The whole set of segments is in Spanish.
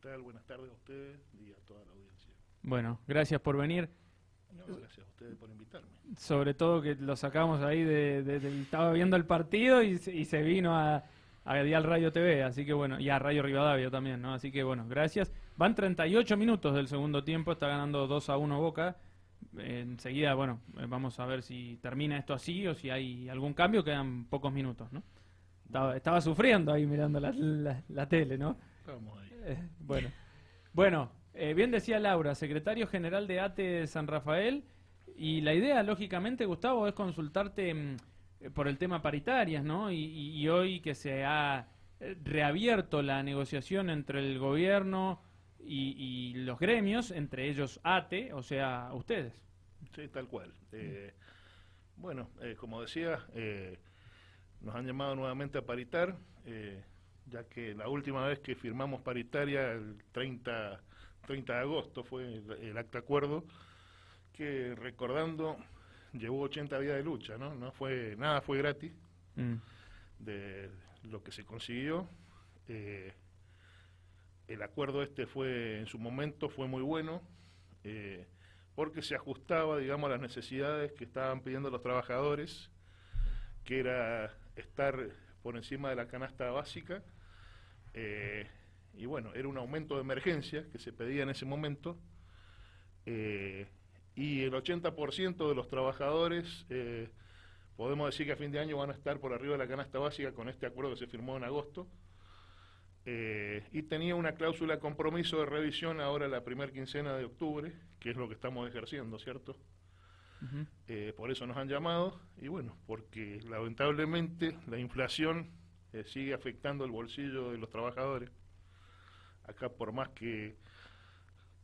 tal? Buenas tardes a ustedes y a toda la audiencia. Bueno, gracias por venir. No, gracias a ustedes por invitarme. Sobre todo que lo sacamos ahí de, de- estaba viendo el partido y, se- y se vino a, a Dial Radio TV, así que bueno, y a Radio Rivadavia también, ¿no? Así que bueno, gracias. Van 38 minutos del segundo tiempo, está ganando 2 a 1 Boca. Enseguida, bueno, eh, vamos a ver si termina esto así o si hay algún cambio, quedan pocos minutos, ¿no? Estaba, estaba sufriendo ahí mirando la, la- la tele, ¿no? Vamos ahí. Eh, bueno, bueno eh, bien decía Laura, secretario general de ATE San Rafael, y la idea, lógicamente, Gustavo, es consultarte mm, eh, por el tema paritarias, ¿no? Y, hoy que se ha reabierto la negociación entre el gobierno y, los gremios, entre ellos ATE, o sea, ustedes. Sí, tal cual. Bueno, como decía, eh, nos han llamado nuevamente a paritar, ya que la última vez que firmamos paritaria, el 30, 30 de agosto, fue el, el acta acuerdo, que recordando llevó 80 días de lucha, ¿no? no fue Nada fue gratis Mm, de lo que se consiguió. Eh, el acuerdo este fue, en su momento, fue muy bueno, eh, porque se ajustaba, digamos, a las necesidades que estaban pidiendo los trabajadores, que era estar por encima de la canasta básica, eh, y bueno, era un aumento de emergencia que se pedía en ese momento, eh, y el 80% de los trabajadores, eh, podemos decir que a fin de año van a estar por arriba de la canasta básica con este acuerdo que se firmó en agosto, y tenía una cláusula compromiso de revisión ahora la primera quincena de octubre, que es lo que estamos ejerciendo, ¿cierto? Eh, por eso nos han llamado y bueno, porque lamentablemente la inflación eh, sigue afectando el bolsillo de los trabajadores. Acá por más que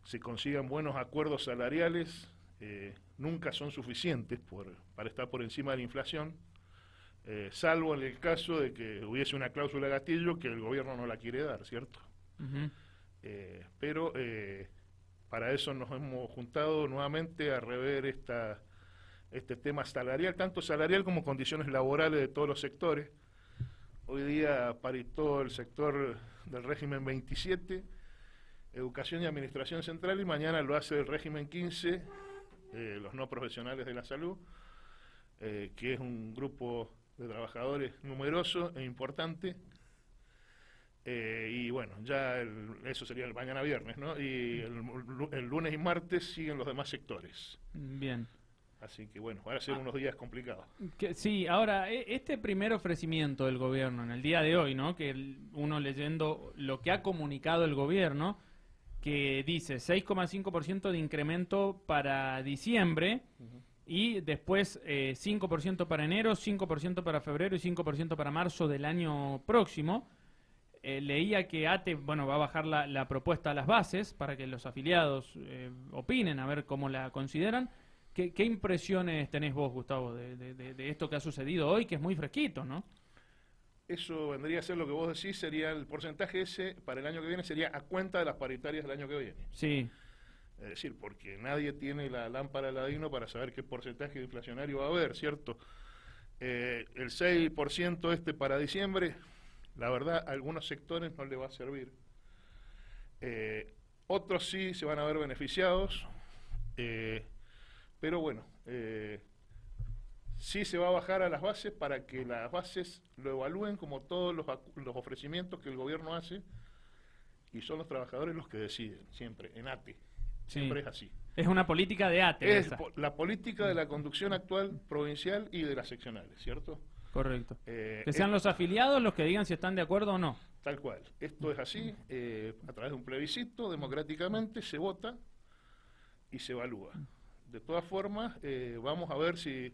se consigan buenos acuerdos salariales, eh, nunca son suficientes por, para estar por encima de la inflación, salvo en el caso de que hubiese una cláusula de gatillo que el gobierno no la quiere dar, ¿cierto? Pero para eso nos hemos juntado nuevamente a rever esta, este tema salarial, tanto salarial como condiciones laborales de todos los sectores. Hoy día paritó el sector del régimen 27, educación y administración central, y mañana lo hace el régimen 15, eh, los no profesionales de la salud, eh, que es un grupo de trabajadores numeroso e importante. Eh, y bueno, ya el- eso sería el mañana viernes, ¿no? Y el, el lunes y martes siguen los demás sectores. Bien. Así que bueno, van a ser unos días complicados. Que- sí, ahora, e- este primer ofrecimiento del gobierno en el día de hoy, ¿no? Que el- uno leyendo lo que ha comunicado el gobierno, que dice 6,5% de incremento para diciembre y después eh, 5% para enero, 5% para febrero y 5% para marzo del año próximo. Eh, leía que ATE, bueno, va a bajar la, la propuesta a las bases para que los afiliados eh, opinen, a ver cómo la consideran. ¿Qué, qué impresiones tenés vos, Gustavo, de, de- de- de esto que ha sucedido hoy, que es muy fresquito, ¿no? Eso vendría a ser lo que vos decís, sería el porcentaje ese para el año que viene, sería a cuenta de las paritarias del año que viene. Sí, Es decir, porque nadie tiene la lámpara Ladino para saber qué porcentaje inflacionario va a haber, ¿cierto? Eh, el 6% este para diciembre, la verdad, a algunos sectores no le va a servir. Eh, otros sí se van a ver beneficiados, eh, pero bueno, eh, sí se va a bajar a las bases para que las bases lo evalúen como todos los, los ofrecimientos que el gobierno hace y son los trabajadores los que deciden, siempre, en ATE. sí. Siempre es así. Es una política de ATE Es po- la política de la conducción actual provincial y de las seccionales, ¿cierto? Correcto. Eh, Que sean es- los afiliados los que digan si están de acuerdo o no. Tal cual. Esto es así, eh, a través de un plebiscito, democráticamente se vota y se evalúa. De todas formas, eh, vamos a ver si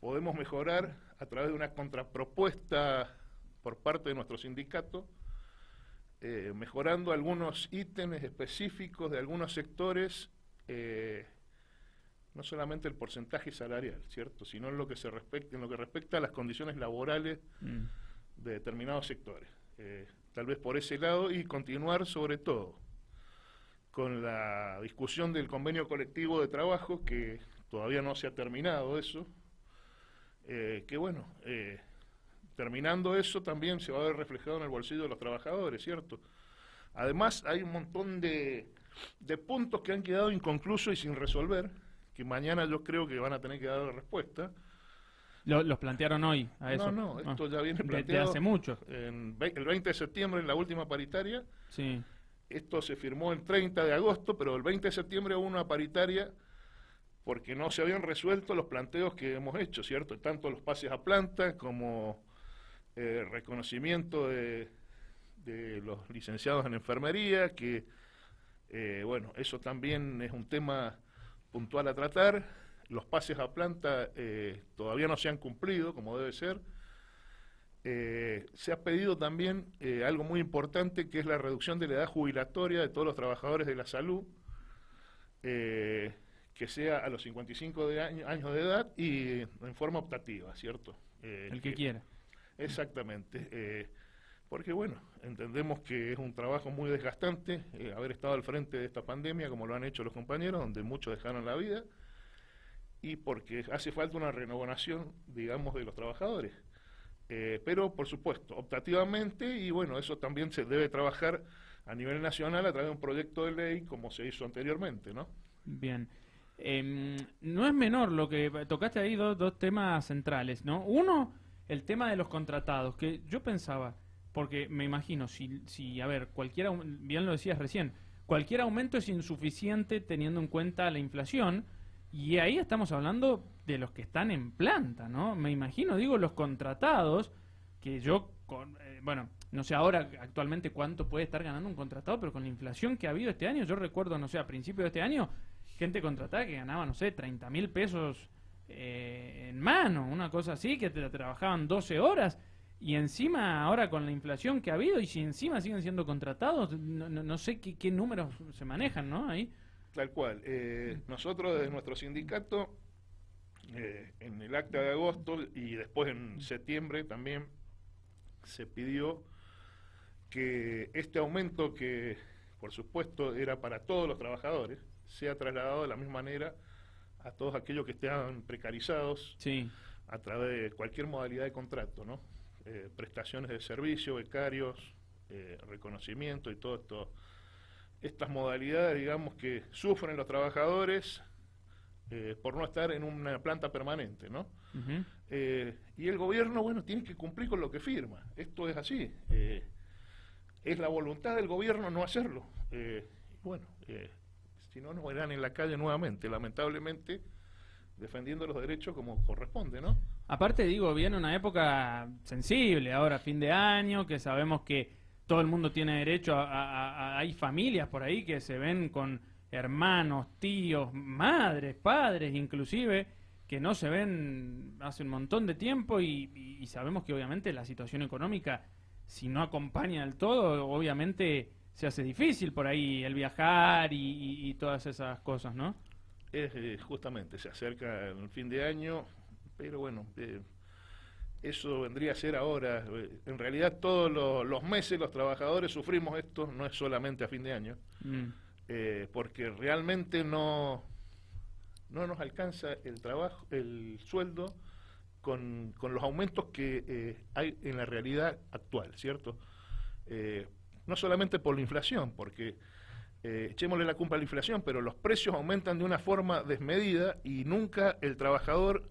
podemos mejorar a través de una contrapropuesta por parte de nuestro sindicato, eh, mejorando algunos ítems específicos de algunos sectores, eh, no solamente el porcentaje salarial, ¿cierto? Sino en lo que se respecta, en lo que respecta a las condiciones laborales Mm. de determinados sectores. Eh, tal vez por ese lado y continuar sobre todo con la discusión del convenio colectivo de trabajo, que todavía no se ha terminado eso, eh, que bueno, eh, terminando eso también se va a ver reflejado en el bolsillo de los trabajadores, ¿cierto? Además, hay un montón de, de puntos que han quedado inconclusos y sin resolver, que mañana yo creo que van a tener que dar respuesta. los plantearon hoy a eso. No, no, esto ya viene planteado. Desde hace mucho. En, el 20 de septiembre, en la última paritaria. Sí. Esto se firmó el 30 de agosto, pero el 20 de septiembre hubo una paritaria porque no se habían resuelto los planteos que hemos hecho, ¿cierto? Tanto los pases a planta como eh, reconocimiento de, de, los licenciados en enfermería, que, eh, bueno, eso también es un tema puntual a tratar. Los pases a planta eh, todavía no se han cumplido como debe ser. Se ha pedido también algo muy importante que es la reducción de la edad jubilatoria de todos los trabajadores de la salud que sea a los 55 de años de edad y en forma optativa, ¿cierto? Eh, el que, quiera. Exactamente. Eh, porque bueno, entendemos que es un trabajo muy desgastante eh, haber estado al frente de esta pandemia como lo han hecho los compañeros, donde muchos dejaron la vida, y porque hace falta una renovación, digamos, de los trabajadores. Pero, por supuesto, optativamente, y bueno, eso también se debe trabajar a nivel nacional a través de un proyecto de ley como se hizo anteriormente, ¿no? Bien. Eh, no es menor lo que tocaste ahí dos, dos temas centrales, ¿no? Uno, el tema de los contratados, que yo pensaba, porque me imagino, si, si a ver, cualquier, bien lo decías recién, cualquier aumento es insuficiente teniendo en cuenta la inflación, y ahí estamos hablando de los que están en planta, ¿no? Me imagino, digo, los contratados, que yo, con, eh, bueno, no sé ahora actualmente cuánto puede estar ganando un contratado, pero con la inflación que ha habido este año, yo recuerdo, no sé, a principios de este año, gente contratada que ganaba, no sé, 30 mil pesos eh, en mano, una cosa así, que te, trabajaban 12 horas. Y encima, ahora con la inflación que ha habido, y si encima siguen siendo contratados, no, sé qué, números se manejan, ¿no? Ahí. Tal cual. Eh, nosotros desde nuestro sindicato, eh, en el acta de agosto y después en septiembre también, se pidió que este aumento que, por supuesto, era para todos los trabajadores, sea trasladado de la misma manera a todos aquellos que estén precarizados a través de cualquier modalidad de contrato, ¿no? Eh, prestaciones de servicio, becarios, eh, reconocimiento y todo esto. Estas modalidades, digamos, que sufren los trabajadores eh, por no estar en una planta permanente, ¿no? y el gobierno, bueno, tiene que cumplir con lo que firma. Esto es así. es la voluntad del gobierno no hacerlo. bueno, si no nos verán en la calle nuevamente, lamentablemente, defendiendo los derechos como corresponde, ¿no? Aparte, digo, viene una época sensible, ahora fin de año, que sabemos que todo el mundo tiene derecho a, hay familias por ahí que se ven con hermanos, tíos, madres, padres, inclusive, que no se ven hace un montón de tiempo y, y sabemos que obviamente la situación económica, si no acompaña del todo, obviamente se hace difícil por ahí el viajar y, todas esas cosas, ¿no? Es, eh, justamente, se acerca el fin de año, pero bueno, eh, eso vendría a ser ahora. Eh, en realidad todos los, meses los trabajadores sufrimos esto, no es solamente a fin de año, mm. porque realmente no, no nos alcanza el trabajo, el sueldo con, con los aumentos que hay en la realidad actual, ¿cierto? no solamente por la inflación, porque eh, echémosle la culpa a la inflación, pero los precios aumentan de una forma desmedida y nunca el trabajador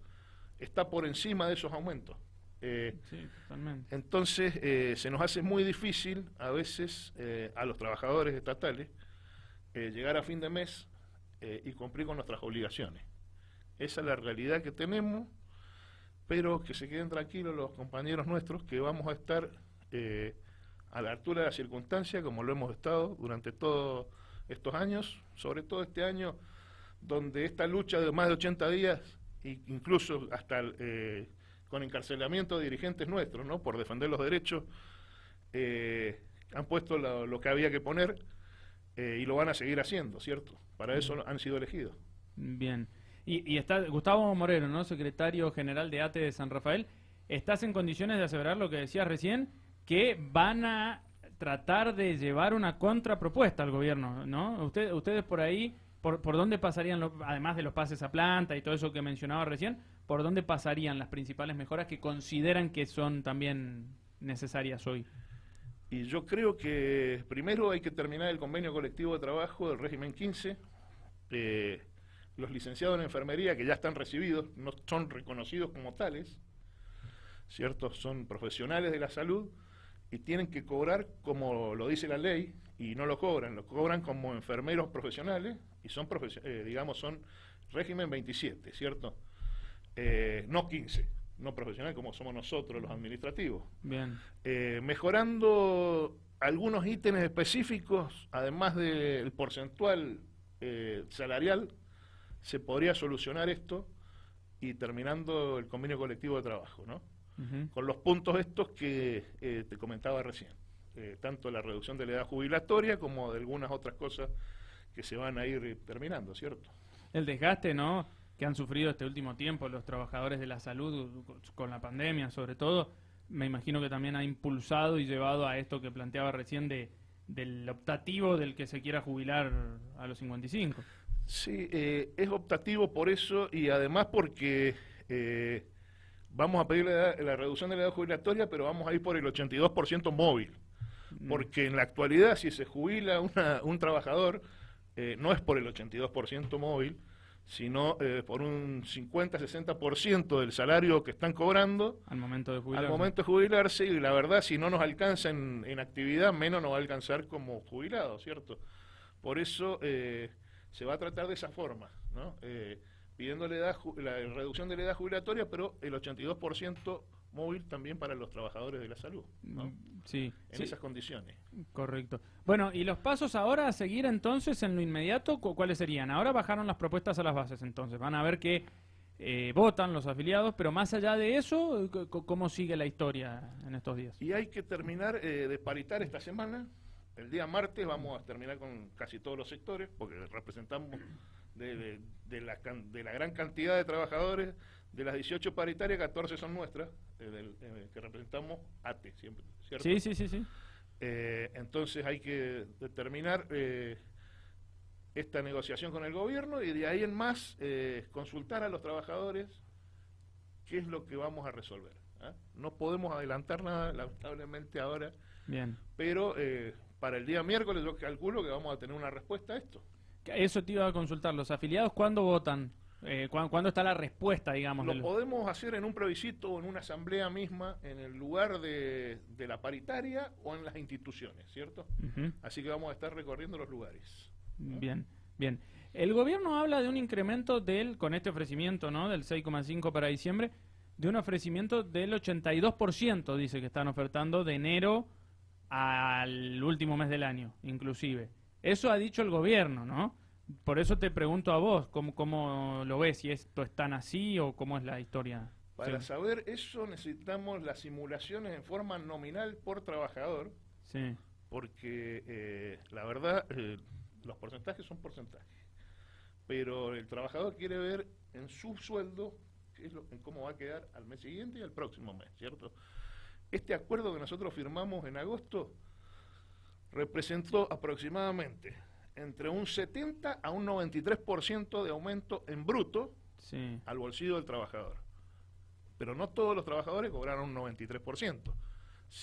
está por encima de esos aumentos. Eh, sí, totalmente. Entonces eh, se nos hace muy difícil a veces a los trabajadores estatales llegar a fin de mes y cumplir con nuestras obligaciones. Esa es la realidad que tenemos, pero que se queden tranquilos los compañeros nuestros que vamos a estar a la altura de la circunstancia, como lo hemos estado durante todos estos años, sobre todo este año, donde esta lucha de más de 80 días, incluso hasta eh, con encarcelamiento de dirigentes nuestros, ¿no? por defender los derechos, eh, han puesto lo, que había que poner eh, y lo van a seguir haciendo, ¿cierto? Para eso han sido elegidos. Bien. Y, está Gustavo Moreno, ¿no? secretario general de ATE de San Rafael. ¿Estás en condiciones de aseverar lo que decías recién? que van a tratar de llevar una contrapropuesta al gobierno, ¿no? ustedes por ahí, por, ¿por dónde pasarían, además de los pases a planta y todo eso que mencionaba recién, por dónde pasarían las principales mejoras que consideran que son también necesarias hoy? Y yo creo que primero hay que terminar el convenio colectivo de trabajo del régimen 15. Eh, los licenciados en enfermería que ya están recibidos no son reconocidos como tales, ¿cierto? Son profesionales de la salud y tienen que cobrar como lo dice la ley y no lo cobran, lo cobran como enfermeros profesionales y son, eh, digamos, son régimen 27, ¿cierto? Eh, no 15, no profesional como somos nosotros los administrativos. Bien. Eh, mejorando algunos ítems específicos, además del porcentual salarial, se podría solucionar esto y terminando el convenio colectivo de trabajo, ¿no? Con los puntos estos que te comentaba recién. Eh, tanto la reducción de la edad jubilatoria como de algunas otras cosas que se van a ir terminando, ¿cierto? El desgaste, ¿no? Que han sufrido este último tiempo los trabajadores de la salud con la pandemia, sobre todo, me imagino que también ha impulsado y llevado a esto que planteaba recién de, del optativo del que se quiera jubilar a los 55. Sí, eh, es optativo por eso y además porque eh, vamos a pedir la, la, reducción de la edad jubilatoria, pero vamos a ir por el 82% móvil. Mm. porque en la actualidad si se jubila un trabajador, eh, no es por el 82% móvil, sino eh, por un 50-60% del salario que están cobrando al momento de jubilarse. Al momento de jubilarse, y la verdad, si no nos alcanza en, actividad, menos nos va a alcanzar como jubilado, ¿cierto? Por eso eh, se va a tratar de esa forma, ¿no? pidiéndole la reducción de la edad jubilatoria, pero el 82% móvil también para los trabajadores de la salud. ¿no? Mm, sí. En esas condiciones. Correcto. Bueno, ¿y los pasos ahora a seguir entonces en lo inmediato? ¿Cuáles serían? Ahora bajaron las propuestas a las bases, entonces. Van a ver que eh, votan los afiliados, pero más allá de eso, ¿cómo sigue la historia en estos días? Y hay que terminar eh, de paritar esta semana. El día martes vamos a terminar con casi todos los sectores, porque representamos de, la, de la gran cantidad de trabajadores de las 18 paritarias, 14 son nuestras, eh, eh, que representamos ATE, siempre, ¿cierto? Sí, sí, sí, sí. Eh, entonces hay que determinar esta negociación con el gobierno y de ahí en más consultar a los trabajadores qué es lo que vamos a resolver. ¿ah? No podemos adelantar nada, lamentablemente, ahora. Bien. Pero para el día miércoles yo calculo que vamos a tener una respuesta a esto. Eso te iba a consultar. ¿Los afiliados cuándo votan? Eh, ¿Cuándo está la respuesta, digamos? Lo podemos hacer en un plebiscito o en una asamblea misma, en el lugar de, la paritaria o en las instituciones, ¿cierto? Así que vamos a estar recorriendo los lugares. Bien, bien. El gobierno habla de un incremento del, con este ofrecimiento, ¿no? Del 6,5 para diciembre, de un ofrecimiento del 82%, dice que están ofertando de enero al último mes del año, inclusive. Eso ha dicho el gobierno, ¿no? Por eso te pregunto a vos, ¿cómo, cómo lo ves? ¿Si esto es tan así o cómo es la historia? Para saber eso necesitamos las simulaciones en forma nominal por trabajador. Sí. Porque eh, la verdad, eh, los porcentajes son porcentajes. Pero el trabajador quiere ver en su sueldo qué es lo, en cómo va a quedar al mes siguiente y al próximo mes, ¿cierto? Este acuerdo que nosotros firmamos en agosto representó aproximadamente entre un 70 a un 93% de aumento en bruto al bolsillo del trabajador. Pero no todos los trabajadores cobraron un 93%.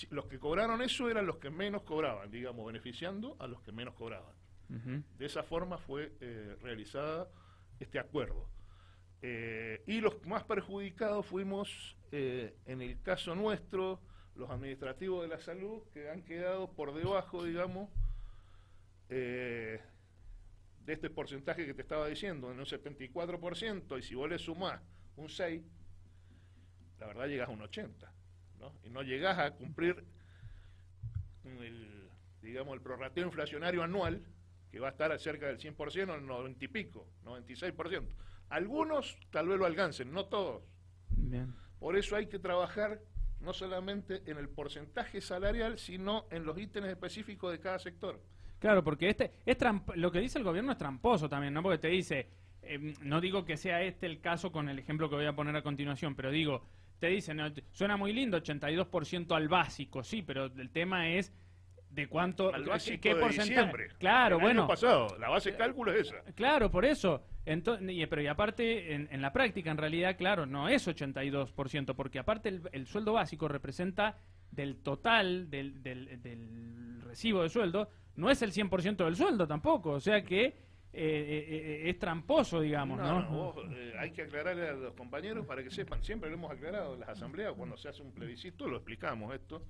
los que cobraron eso eran los que menos cobraban, digamos, beneficiando a los que menos cobraban. De esa forma fue eh, realizada este acuerdo. Eh, y los más perjudicados fuimos, eh, en el caso nuestro, los administrativos de la salud, que han quedado por debajo, digamos, eh, de este porcentaje que te estaba diciendo, en un 74%, y si vos le sumás un 6, la verdad llegas a un 80, ¿no? Y no llegas a cumplir el, digamos, el prorrateo inflacionario anual, que va a estar cerca del 100% o el 90 y pico, 96%. Algunos tal vez lo alcancen, no todos. Por eso hay que trabajar no solamente en el porcentaje salarial, sino en los ítems específicos de cada sector. Claro, porque este es lo que dice el gobierno es tramposo también, ¿no? Porque te dice, em, no digo que sea este el caso con el ejemplo que voy a poner a continuación, pero digo, te dicen, suena muy lindo, 82% al básico, sí, pero el tema es de cuánto al básico qué porcentaje. claro bueno. pasado la base de cálculo es esa. Claro por eso. Entonces pero y aparte en, la práctica en realidad claro no es 82% porque aparte el, el sueldo básico representa del total del, del, recibo de sueldo no es el 100% del sueldo tampoco. O sea que eh, eh, eh, es tramposo, digamos, ¿no? hay que aclararle a los compañeros para que sepan, siempre lo hemos aclarado en las asambleas, cuando se hace un plebiscito lo explicamos esto,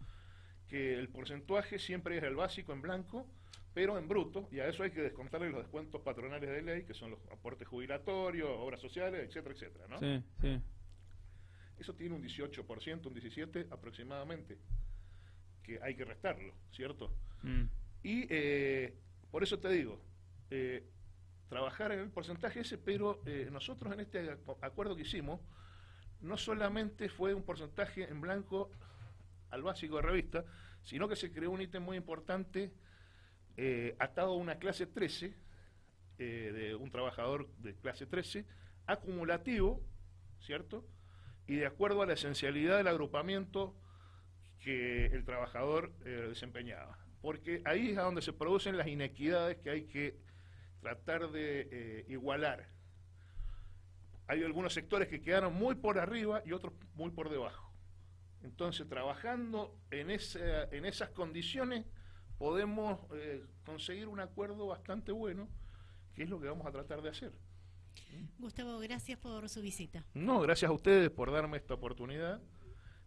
que el porcentaje siempre es el básico en blanco, pero en bruto, y a eso hay que descontarle los descuentos patronales de ley, que son los aportes jubilatorios, obras sociales, etcétera, etcétera, ¿no? Sí, sí. Eso tiene un 18%, un 17% aproximadamente, que hay que restarlo, ¿cierto? Mm. Y eh, por eso te digo, eh, trabajar en el porcentaje ese, pero eh, nosotros en este acuerdo que hicimos, no solamente fue un porcentaje en blanco al básico de revista, sino que se creó un ítem muy importante atado a una clase 13, de un trabajador de clase 13, acumulativo, ¿cierto? y de acuerdo a la esencialidad del agrupamiento que el trabajador desempeñaba. Porque ahí es a donde se producen las inequidades que hay que tratar de eh, igualar. Hay algunos sectores que quedaron muy por arriba y otros muy por debajo. Entonces, trabajando en, esa, en esas condiciones, podemos eh, conseguir un acuerdo bastante bueno, que es lo que vamos a tratar de hacer. Gustavo, gracias por su visita. No, gracias a ustedes por darme esta oportunidad.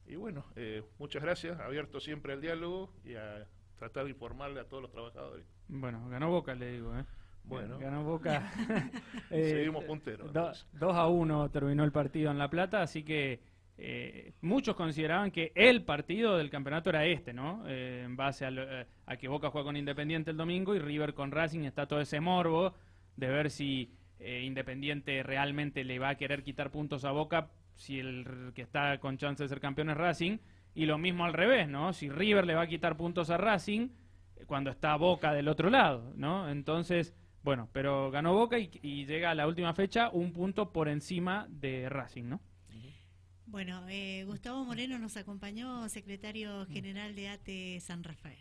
Y bueno, eh, muchas gracias, abierto siempre al diálogo y a tratar de informarle a todos los trabajadores. Bueno, ganó Boca, le digo, ¿eh? Bueno. Ganó Boca. Eh, Seguimos punteros. 2 a 1 terminó el partido en La Plata, así que eh, muchos consideraban que el partido del campeonato era este, ¿no? en base a, a, que Boca juega con Independiente el domingo y River con Racing, está todo ese morbo de ver si eh, Independiente realmente le va a querer quitar puntos a Boca si el que está con chance de ser campeón es Racing. Y lo mismo al revés, ¿no? Si River le va a quitar puntos a Racing eh, cuando está Boca del otro lado, ¿no? Entonces, bueno, pero ganó Boca y, llega a la última fecha un punto por encima de Racing, ¿no? Bueno, eh, Gustavo Moreno nos acompañó, secretario general de ATE San Rafael.